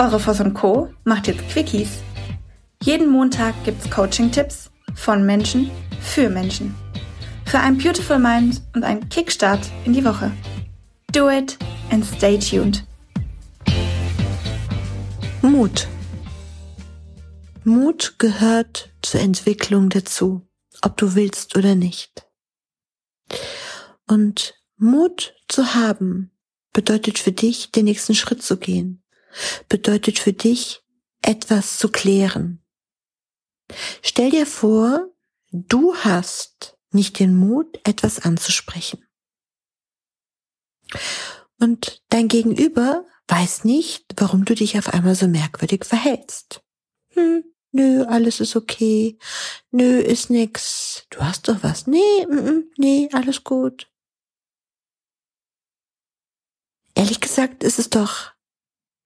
Eure Voss und Co. macht jetzt Quickies. Jeden Montag gibt's Coaching-Tipps von Menschen für Menschen. Für ein Beautiful Mind und einen Kickstart in die Woche. Do it and stay tuned. Mut. Mut gehört zur Entwicklung dazu, ob du willst oder nicht. Und Mut zu haben bedeutet für dich, den nächsten Schritt zu gehen, bedeutet für dich, etwas zu klären. Stell dir vor, du hast nicht den Mut, etwas anzusprechen. Und dein Gegenüber weiß nicht, warum du dich auf einmal so merkwürdig verhältst. Hm, nö, alles ist okay. Nö, ist nix. Du hast doch was. Nee, mm, mm, nee, alles gut. Ehrlich gesagt ist es doch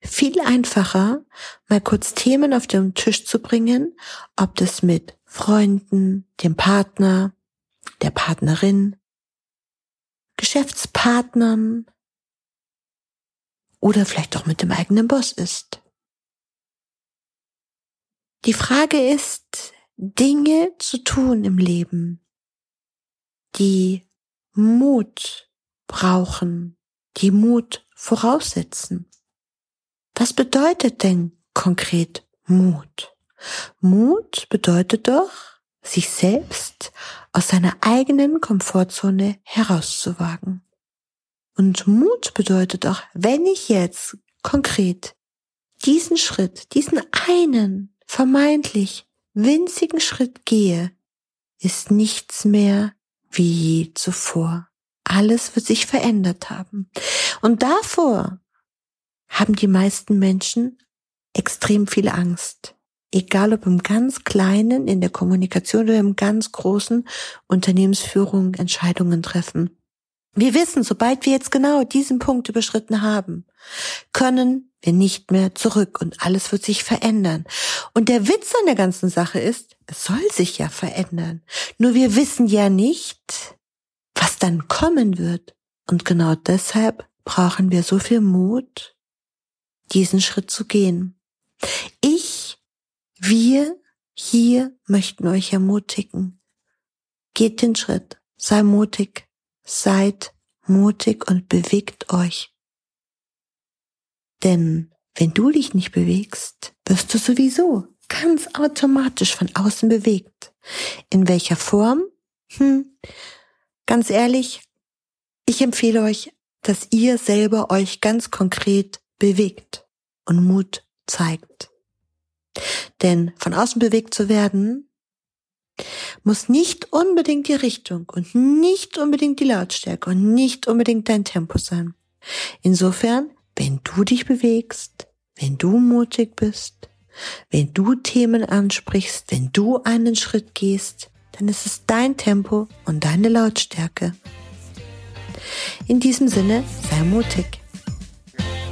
viel einfacher, mal kurz Themen auf den Tisch zu bringen, ob das mit Freunden, dem Partner, der Partnerin, Geschäftspartnern oder vielleicht auch mit dem eigenen Boss ist. Die Frage ist, Dinge zu tun im Leben, die Mut brauchen, die Mut voraussetzen. Was bedeutet denn konkret Mut? Mut bedeutet doch, sich selbst aus seiner eigenen Komfortzone herauszuwagen. Und Mut bedeutet auch, wenn ich jetzt konkret diesen Schritt, diesen einen vermeintlich winzigen Schritt gehe, ist nichts mehr wie je zuvor. Alles wird sich verändert haben. Und davor haben die meisten Menschen extrem viel Angst. Egal ob im ganz kleinen, in der Kommunikation oder im ganz großen Unternehmensführung Entscheidungen treffen. Wir wissen, sobald wir jetzt genau diesen Punkt überschritten haben, können wir nicht mehr zurück und alles wird sich verändern. Und der Witz an der ganzen Sache ist, es soll sich ja verändern. Nur wir wissen ja nicht, was dann kommen wird. Und genau deshalb brauchen wir so viel Mut, diesen Schritt zu gehen. Ich, wir hier möchten euch ermutigen. Geht den Schritt, sei mutig, seid mutig und bewegt euch. Denn wenn du dich nicht bewegst, wirst du sowieso ganz automatisch von außen bewegt. In welcher Form? Hm, ganz ehrlich, ich empfehle euch, dass ihr selber euch ganz konkret bewegt und Mut zeigt. Denn von außen bewegt zu werden, muss nicht unbedingt die Richtung und nicht unbedingt die Lautstärke und nicht unbedingt dein Tempo sein. Insofern, wenn du dich bewegst, wenn du mutig bist, wenn du Themen ansprichst, wenn du einen Schritt gehst, dann ist es dein Tempo und deine Lautstärke. In diesem Sinne, sei mutig.